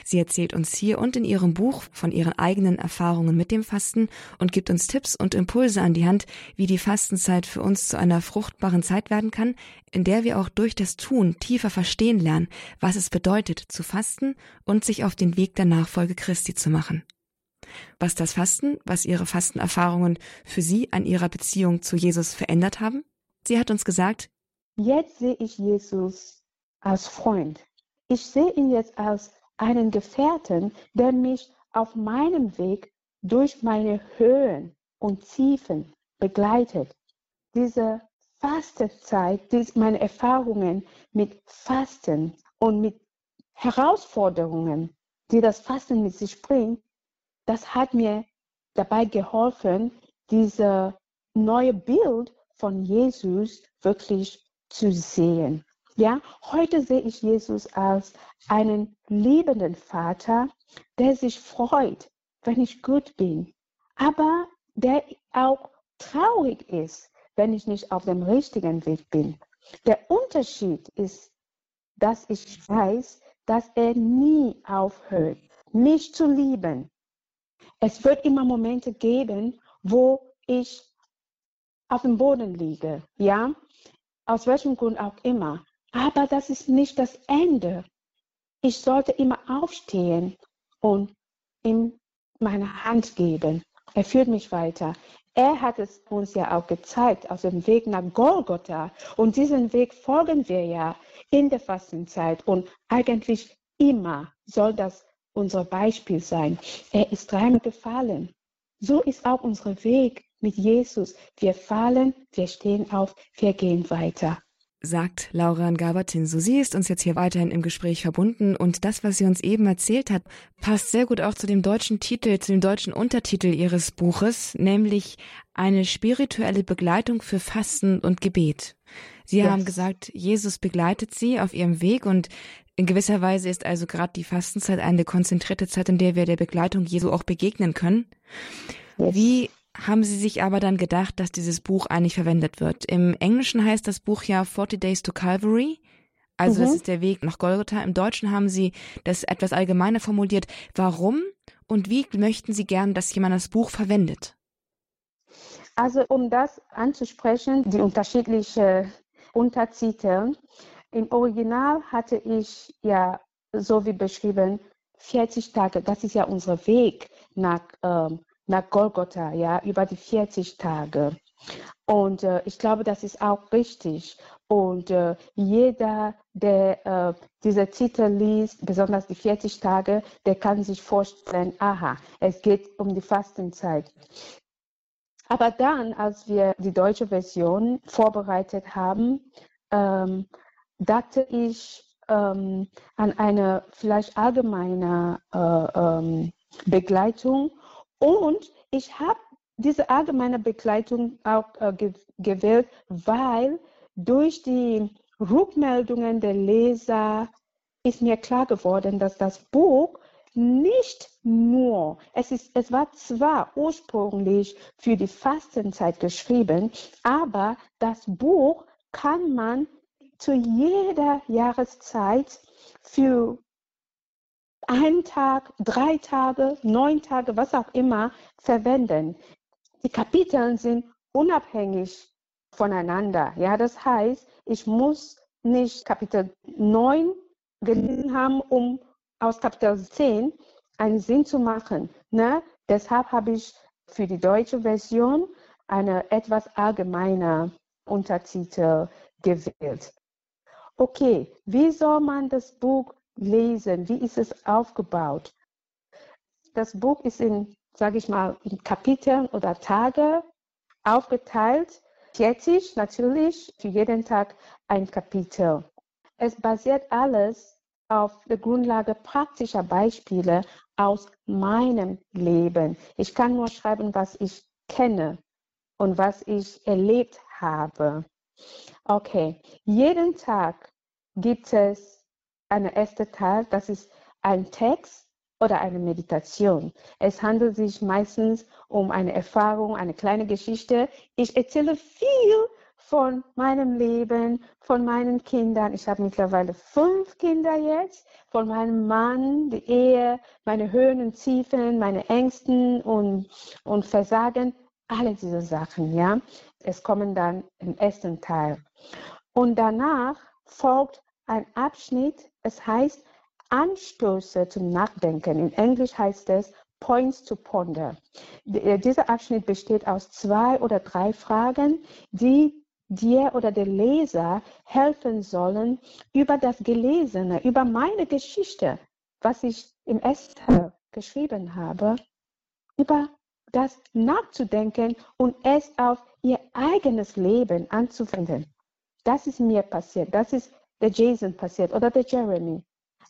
Sie erzählt uns hier und in ihrem Buch von ihren eigenen Erfahrungen mit dem Fasten und gibt uns Tipps und Impulse an die Hand, wie die Fastenzeit für uns zu einer fruchtbaren Zeit werden kann, in der wir auch durch das Tun tiefer verstehen lernen, was es bedeutet zu fasten und sich auf den Weg der Nachfolge Christi zu machen. Was das Fasten, was ihre Fastenerfahrungen für sie an ihrer Beziehung zu Jesus verändert haben? Sie hat uns gesagt, Jetzt sehe ich Jesus als Freund. Ich sehe ihn jetzt als einen Gefährten, der mich auf meinem Weg durch meine Höhen und Tiefen begleitet. Diese Fastenzeit, meine Erfahrungen mit Fasten und mit Herausforderungen, die das Fasten mit sich bringt, das hat mir dabei geholfen, dieses neue Bild von Jesus wirklich zu sehen. Ja, heute sehe ich Jesus als einen liebenden Vater, der sich freut, wenn ich gut bin, aber der auch traurig ist, wenn ich nicht auf dem richtigen Weg bin. Der Unterschied ist, dass ich weiß, dass er nie aufhört, mich zu lieben. Es wird immer Momente geben, wo ich auf dem Boden liege, ja, aus welchem Grund auch immer. Aber das ist nicht das Ende. Ich sollte immer aufstehen und ihm meine Hand geben. Er führt mich weiter. Er hat es uns ja auch gezeigt auf dem Weg nach Golgotha. Und diesen Weg folgen wir ja in der Fastenzeit. Und eigentlich immer soll das unser Beispiel sein. Er ist dreimal gefallen. So ist auch unser Weg mit Jesus. Wir fallen, wir stehen auf, wir gehen weiter sagt Laura Gabertin. So sie ist uns jetzt hier weiterhin im Gespräch verbunden und das, was sie uns eben erzählt hat, passt sehr gut auch zu dem deutschen Titel, zu dem deutschen Untertitel ihres Buches, nämlich eine spirituelle Begleitung für Fasten und Gebet. Sie yes. haben gesagt, Jesus begleitet sie auf ihrem Weg und in gewisser Weise ist also gerade die Fastenzeit eine konzentrierte Zeit, in der wir der Begleitung Jesu auch begegnen können. Yes. Wie haben sie sich aber dann gedacht, dass dieses Buch eigentlich verwendet wird. Im Englischen heißt das Buch ja 40 Days to Calvary. Also mhm. das ist der Weg nach Golgotha. Im Deutschen haben sie das etwas allgemeiner formuliert. Warum und wie möchten Sie gern, dass jemand das Buch verwendet? Also um das anzusprechen, die unterschiedlichen Untertitel. Im Original hatte ich ja, so wie beschrieben, 40 Tage. Das ist ja unser Weg nach ähm, nach Golgotha, ja, über die 40 Tage. Und äh, ich glaube, das ist auch richtig. Und äh, jeder, der äh, diese Titel liest, besonders die 40 Tage, der kann sich vorstellen, aha, es geht um die Fastenzeit. Aber dann, als wir die deutsche Version vorbereitet haben, ähm, dachte ich ähm, an eine vielleicht allgemeine äh, ähm, Begleitung und ich habe diese allgemeine Begleitung auch äh, ge gewählt, weil durch die Rückmeldungen der Leser ist mir klar geworden, dass das Buch nicht nur, es, ist, es war zwar ursprünglich für die Fastenzeit geschrieben, aber das Buch kann man zu jeder Jahreszeit für einen Tag, drei Tage, neun Tage, was auch immer verwenden. Die Kapitel sind unabhängig voneinander. Ja, das heißt, ich muss nicht Kapitel 9 gelesen haben, um aus Kapitel 10 einen Sinn zu machen. Ne? Deshalb habe ich für die deutsche Version eine etwas allgemeine Untertitel gewählt. Okay, wie soll man das Buch lesen? Wie ist es aufgebaut? Das Buch ist in, sage ich mal, in Kapiteln oder Tage aufgeteilt. 40 natürlich, für jeden Tag ein Kapitel. Es basiert alles auf der Grundlage praktischer Beispiele aus meinem Leben. Ich kann nur schreiben, was ich kenne und was ich erlebt habe. Okay, jeden Tag gibt es eine erste Teil, das ist ein Text oder eine Meditation. Es handelt sich meistens um eine Erfahrung, eine kleine Geschichte. Ich erzähle viel von meinem Leben, von meinen Kindern. Ich habe mittlerweile fünf Kinder jetzt, von meinem Mann, die Ehe, meine Höhen und Tiefen, meine Ängsten und, und Versagen, alle diese Sachen, ja. Es kommen dann im ersten Teil. Und danach folgt ein Abschnitt, es heißt Anstöße zum Nachdenken. In Englisch heißt es Points to Ponder. Äh, dieser Abschnitt besteht aus zwei oder drei Fragen, die dir oder der Leser helfen sollen, über das Gelesene, über meine Geschichte, was ich im Esther geschrieben habe, über das nachzudenken und es auf ihr eigenes Leben anzuwenden. Das ist mir passiert. Das ist der Jason passiert oder der Jeremy.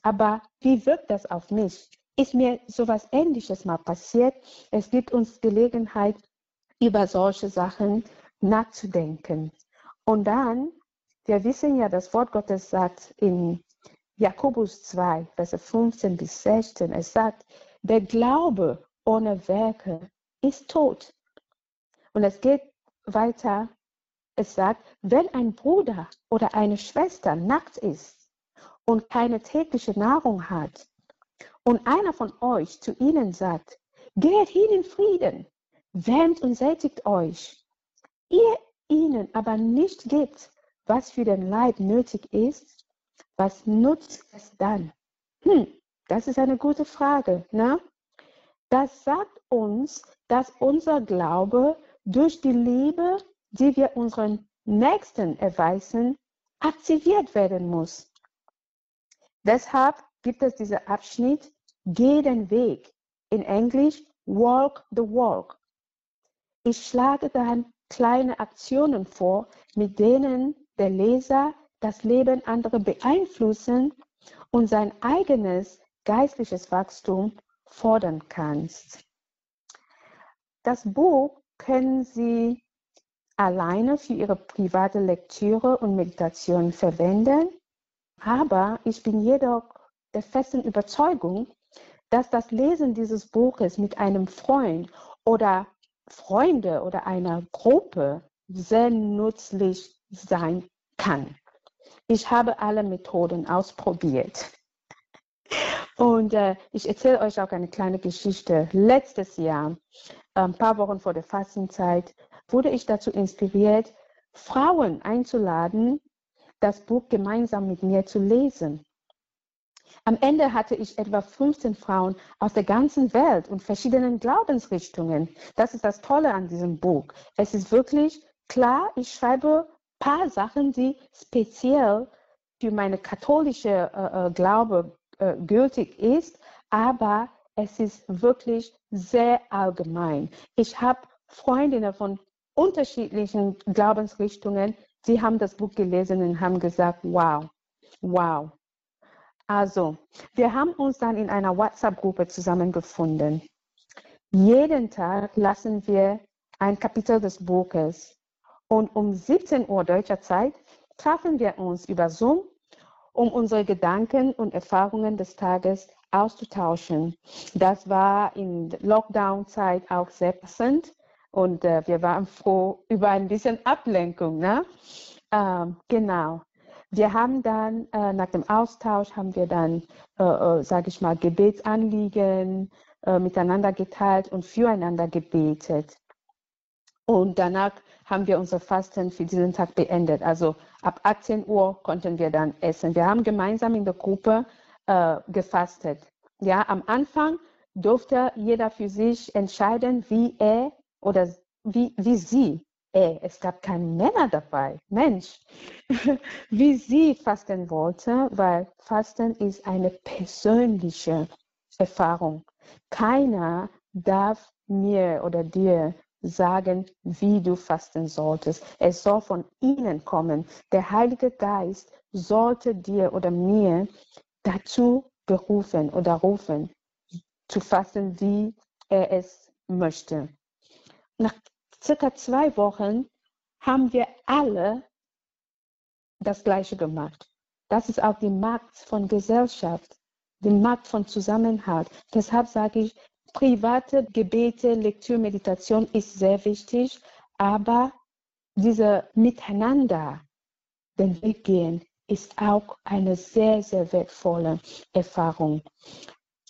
Aber wie wirkt das auf mich? Ist mir sowas Ähnliches mal passiert? Es gibt uns Gelegenheit, über solche Sachen nachzudenken. Und dann, wir wissen ja, das Wort Gottes sagt in Jakobus 2, Verse 15 bis 16, es sagt, der Glaube ohne Werke ist tot. Und es geht weiter, es sagt, wenn ein Bruder oder eine Schwester nackt ist und keine tägliche Nahrung hat und einer von euch zu ihnen sagt, geht hin in Frieden, wärmt und sättigt euch, ihr ihnen aber nicht gibt, was für den Leib nötig ist, was nutzt es dann? Hm, das ist eine gute Frage. Ne? Das sagt uns, dass unser Glaube durch die Liebe, die wir unseren Nächsten erweisen, aktiviert werden muss. Deshalb gibt es diesen Abschnitt, geh den Weg. In Englisch, walk the walk. Ich schlage dann kleine Aktionen vor, mit denen der Leser das Leben anderer beeinflussen und sein eigenes geistliches Wachstum fordern kannst. Das Buch können Sie alleine für Ihre private Lektüre und Meditation verwenden, aber ich bin jedoch der festen Überzeugung, dass das Lesen dieses Buches mit einem Freund oder Freunde oder einer Gruppe sehr nützlich sein kann. Ich habe alle Methoden ausprobiert. Und äh, ich erzähle euch auch eine kleine Geschichte. Letztes Jahr, ein paar Wochen vor der Fastenzeit, wurde ich dazu inspiriert, Frauen einzuladen, das Buch gemeinsam mit mir zu lesen. Am Ende hatte ich etwa 15 Frauen aus der ganzen Welt und verschiedenen Glaubensrichtungen. Das ist das Tolle an diesem Buch. Es ist wirklich klar, ich schreibe ein paar Sachen, die speziell für meine katholische äh, äh, Glaube äh, gültig ist, aber es ist wirklich sehr allgemein. Ich habe Freundinnen von unterschiedlichen Glaubensrichtungen, die haben das Buch gelesen und haben gesagt, wow, wow, also, wir haben uns dann in einer WhatsApp-Gruppe zusammengefunden. Jeden Tag lassen wir ein Kapitel des Buches und um 17 Uhr deutscher Zeit trafen wir uns über Zoom, um unsere Gedanken und Erfahrungen des Tages auszutauschen. Das war in Lockdown-Zeit auch sehr passend und äh, wir waren froh über ein bisschen Ablenkung. Ne? Ähm, genau. Wir haben dann äh, nach dem Austausch haben wir dann, äh, äh, sage ich mal, Gebetsanliegen äh, miteinander geteilt und füreinander gebetet. Und danach haben wir unser Fasten für diesen Tag beendet. Also ab 18 Uhr konnten wir dann essen. Wir haben gemeinsam in der Gruppe äh, gefastet. Ja, am Anfang durfte jeder für sich entscheiden, wie er oder wie, wie sie ey, es gab keine Männer dabei. Mensch, wie sie fasten wollte, weil Fasten ist eine persönliche Erfahrung. Keiner darf mir oder dir sagen, wie du fasten solltest. Es soll von ihnen kommen. Der Heilige Geist sollte dir oder mir dazu berufen oder rufen, zu fasten, wie er es möchte. Nach circa zwei Wochen haben wir alle das Gleiche gemacht. Das ist auch die Macht von Gesellschaft, die Macht von Zusammenhalt. Deshalb sage ich, private Gebete, Lektür, Meditation ist sehr wichtig, aber diese Miteinander den Weg gehen ist auch eine sehr, sehr wertvolle Erfahrung.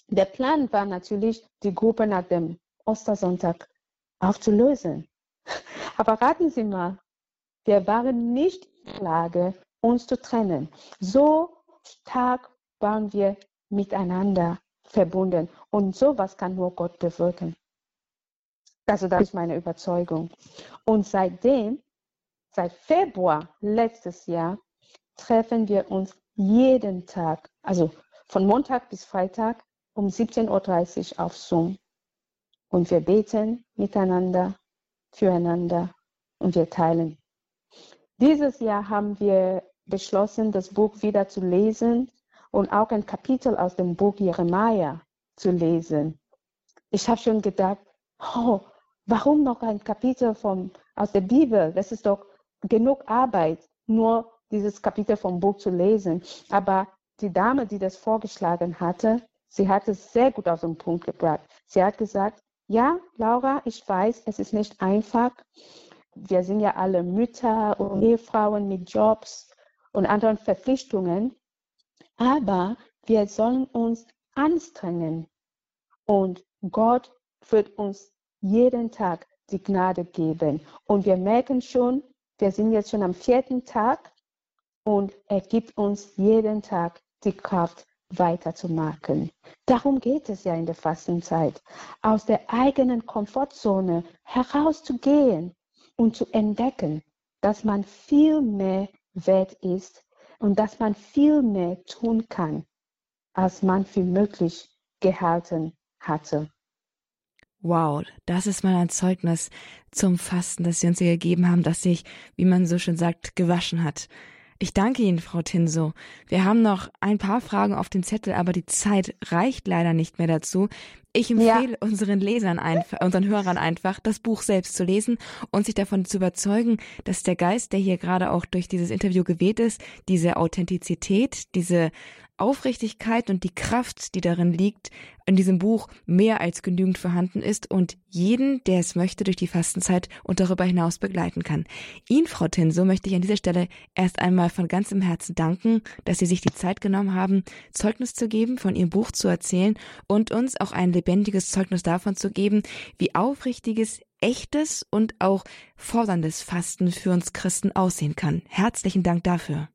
Der Plan war natürlich, die Gruppe nach dem Ostersonntag aufzulösen. Aber raten Sie mal, wir waren nicht in der Lage, uns zu trennen. So stark waren wir miteinander verbunden. Und sowas kann nur Gott bewirken. Also das ist meine Überzeugung. Und seitdem, seit Februar letztes Jahr, treffen wir uns jeden Tag, also von Montag bis Freitag um 17.30 Uhr auf Zoom. Und wir beten miteinander füreinander und wir teilen. Dieses Jahr haben wir beschlossen, das Buch wieder zu lesen und auch ein Kapitel aus dem Buch Jeremia zu lesen. Ich habe schon gedacht, oh, Warum noch ein Kapitel vom, aus der Bibel? Das ist doch genug Arbeit, nur dieses Kapitel vom Buch zu lesen. Aber die Dame, die das vorgeschlagen hatte, sie hat es sehr gut auf den Punkt gebracht. Sie hat gesagt, ja, Laura, ich weiß, es ist nicht einfach. Wir sind ja alle Mütter und Ehefrauen mit Jobs und anderen Verpflichtungen. Aber wir sollen uns anstrengen. Und Gott wird uns jeden Tag die Gnade geben. Und wir merken schon, wir sind jetzt schon am vierten Tag und er gibt uns jeden Tag die Kraft weiterzumachen. Darum geht es ja in der Fastenzeit, aus der eigenen Komfortzone herauszugehen und zu entdecken, dass man viel mehr wert ist und dass man viel mehr tun kann, als man für möglich gehalten hatte. Wow, das ist mal ein Zeugnis zum Fasten, das Sie uns hier gegeben haben, das sich, wie man so schön sagt, gewaschen hat. Ich danke Ihnen, Frau Tinso. Wir haben noch ein paar Fragen auf dem Zettel, aber die Zeit reicht leider nicht mehr dazu. Ich empfehle ja. unseren Lesern einfach, unseren Hörern einfach, das Buch selbst zu lesen und sich davon zu überzeugen, dass der Geist, der hier gerade auch durch dieses Interview geweht ist, diese Authentizität, diese Aufrichtigkeit und die Kraft, die darin liegt, in diesem Buch mehr als genügend vorhanden ist und jeden, der es möchte, durch die Fastenzeit und darüber hinaus begleiten kann. Ihnen, Frau Tinso, möchte ich an dieser Stelle erst einmal von ganzem Herzen danken, dass Sie sich die Zeit genommen haben, Zeugnis zu geben, von Ihrem Buch zu erzählen und uns auch ein lebendiges Zeugnis davon zu geben, wie aufrichtiges, echtes und auch forderndes Fasten für uns Christen aussehen kann. Herzlichen Dank dafür.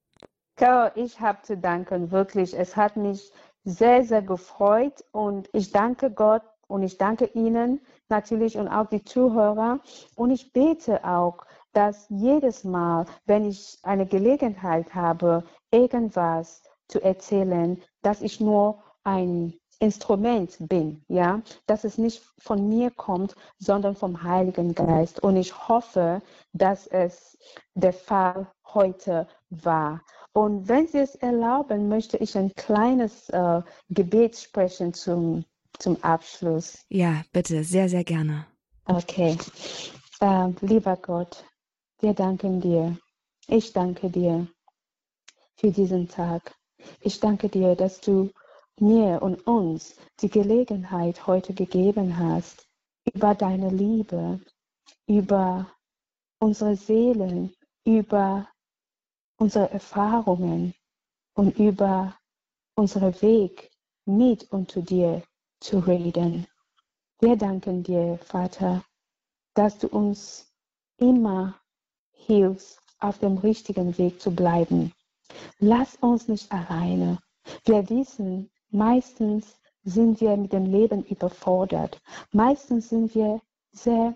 Caro, ich habe zu danken, wirklich. Es hat mich sehr, sehr gefreut und ich danke Gott und ich danke Ihnen natürlich und auch die Zuhörer und ich bete auch, dass jedes Mal, wenn ich eine Gelegenheit habe, irgendwas zu erzählen, dass ich nur ein Instrument bin, ja, dass es nicht von mir kommt, sondern vom Heiligen Geist. Und ich hoffe, dass es der Fall heute war. Und wenn Sie es erlauben, möchte ich ein kleines äh, Gebet sprechen zum, zum Abschluss. Ja, bitte, sehr, sehr gerne. Okay. Äh, lieber Gott, wir danken dir. Ich danke dir für diesen Tag. Ich danke dir, dass du mir und uns die Gelegenheit heute gegeben hast, über deine Liebe, über unsere Seelen, über unsere Erfahrungen und über unseren Weg mit und zu dir zu reden. Wir danken dir, Vater, dass du uns immer hilfst, auf dem richtigen Weg zu bleiben. Lass uns nicht alleine. Wir wissen, meistens sind wir mit dem Leben überfordert. Meistens sind wir sehr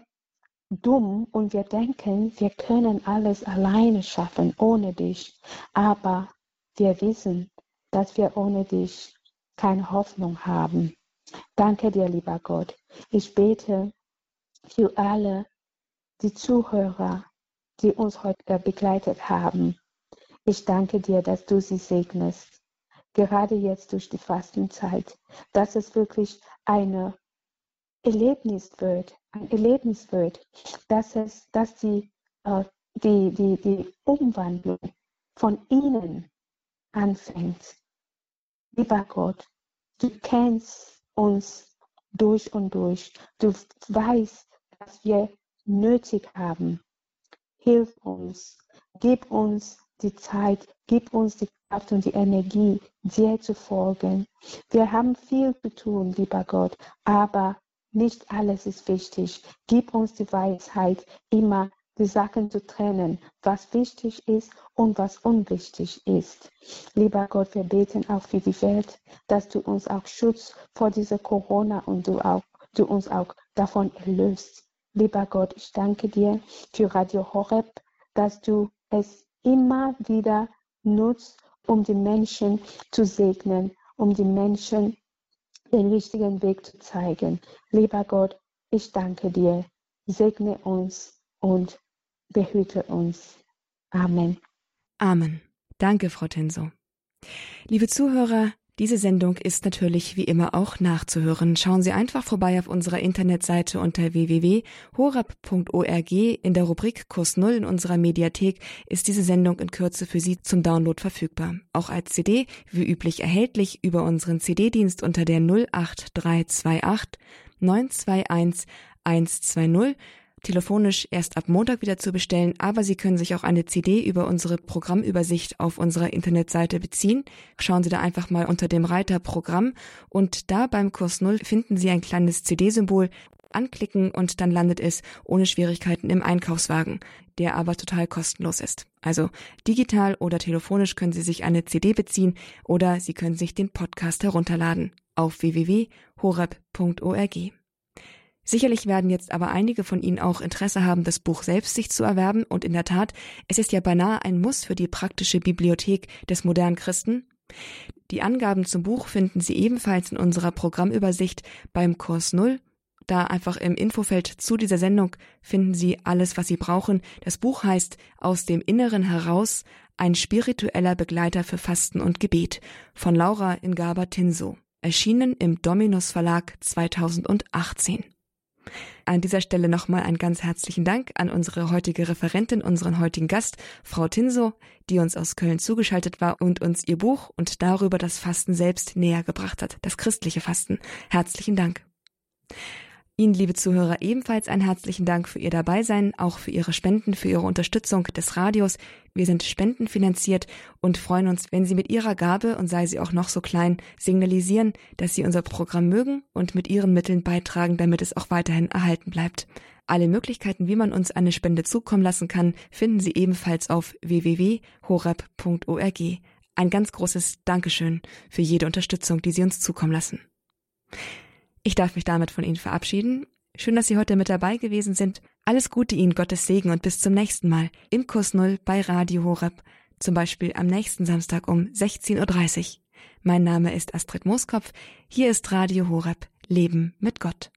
dumm und wir denken, wir können alles alleine schaffen, ohne dich. Aber wir wissen, dass wir ohne dich keine Hoffnung haben. Danke dir, lieber Gott. Ich bete für alle die Zuhörer, die uns heute begleitet haben. Ich danke dir, dass du sie segnest, gerade jetzt durch die Fastenzeit, dass es wirklich eine Erlebnis wird, ein Erlebnis wird, dass es, dass die, äh, die, die, die Umwandlung von innen anfängt. Lieber Gott, du kennst uns durch und durch. Du weißt, dass wir nötig haben. Hilf uns, gib uns die Zeit, gib uns die Kraft und die Energie, dir zu folgen. Wir haben viel zu tun, lieber Gott, aber nicht alles ist wichtig. Gib uns die Weisheit, immer die Sachen zu trennen, was wichtig ist und was unwichtig ist. Lieber Gott, wir beten auch für die Welt, dass du uns auch Schutz vor dieser Corona und du, auch, du uns auch davon erlöst. Lieber Gott, ich danke dir für Radio Horeb, dass du es immer wieder nutzt, um die Menschen zu segnen, um die Menschen den richtigen Weg zu zeigen. Lieber Gott, ich danke dir. Segne uns und behüte uns. Amen. Amen. Danke, Frau Tenso. Liebe Zuhörer, Diese Sendung ist natürlich wie immer auch nachzuhören. Schauen Sie einfach vorbei auf unserer Internetseite unter www.horab.org. In der Rubrik Kurs Null in unserer Mediathek ist diese Sendung in Kürze für Sie zum Download verfügbar. Auch als CD, wie üblich erhältlich über unseren CD-Dienst unter der 08328 921 120 telefonisch erst ab Montag wieder zu bestellen, aber Sie können sich auch eine CD über unsere Programmübersicht auf unserer Internetseite beziehen. Schauen Sie da einfach mal unter dem Reiter Programm und da beim Kurs Null finden Sie ein kleines CD-Symbol. Anklicken und dann landet es ohne Schwierigkeiten im Einkaufswagen, der aber total kostenlos ist. Also digital oder telefonisch können Sie sich eine CD beziehen oder Sie können sich den Podcast herunterladen auf www.horeb.org. Sicherlich werden jetzt aber einige von Ihnen auch Interesse haben, das Buch selbst sich zu erwerben und in der Tat, es ist ja beinahe ein Muss für die praktische Bibliothek des modernen Christen. Die Angaben zum Buch finden Sie ebenfalls in unserer Programmübersicht beim Kurs Null. Da einfach im Infofeld zu dieser Sendung finden Sie alles, was Sie brauchen. Das Buch heißt Aus dem Inneren heraus ein spiritueller Begleiter für Fasten und Gebet von Laura Ingaba Tinso, erschienen im Dominus Verlag 2018. An dieser Stelle nochmal einen ganz herzlichen Dank an unsere heutige Referentin, unseren heutigen Gast, Frau Tinso, die uns aus Köln zugeschaltet war und uns ihr Buch und darüber das Fasten selbst näher gebracht hat, das christliche Fasten. Herzlichen Dank. Ihnen, liebe Zuhörer, ebenfalls einen herzlichen Dank für Ihr Dabeisein, auch für Ihre Spenden, für Ihre Unterstützung des Radios. Wir sind spendenfinanziert und freuen uns, wenn Sie mit Ihrer Gabe, und sei sie auch noch so klein, signalisieren, dass Sie unser Programm mögen und mit Ihren Mitteln beitragen, damit es auch weiterhin erhalten bleibt. Alle Möglichkeiten, wie man uns eine Spende zukommen lassen kann, finden Sie ebenfalls auf www.horeb.org. Ein ganz großes Dankeschön für jede Unterstützung, die Sie uns zukommen lassen. Ich darf mich damit von Ihnen verabschieden. Schön, dass Sie heute mit dabei gewesen sind. Alles Gute Ihnen, Gottes Segen und bis zum nächsten Mal im Kurs Null bei Radio Horeb. Zum Beispiel am nächsten Samstag um 16.30 Uhr. Mein Name ist Astrid Mooskopf. Hier ist Radio Horeb. Leben mit Gott.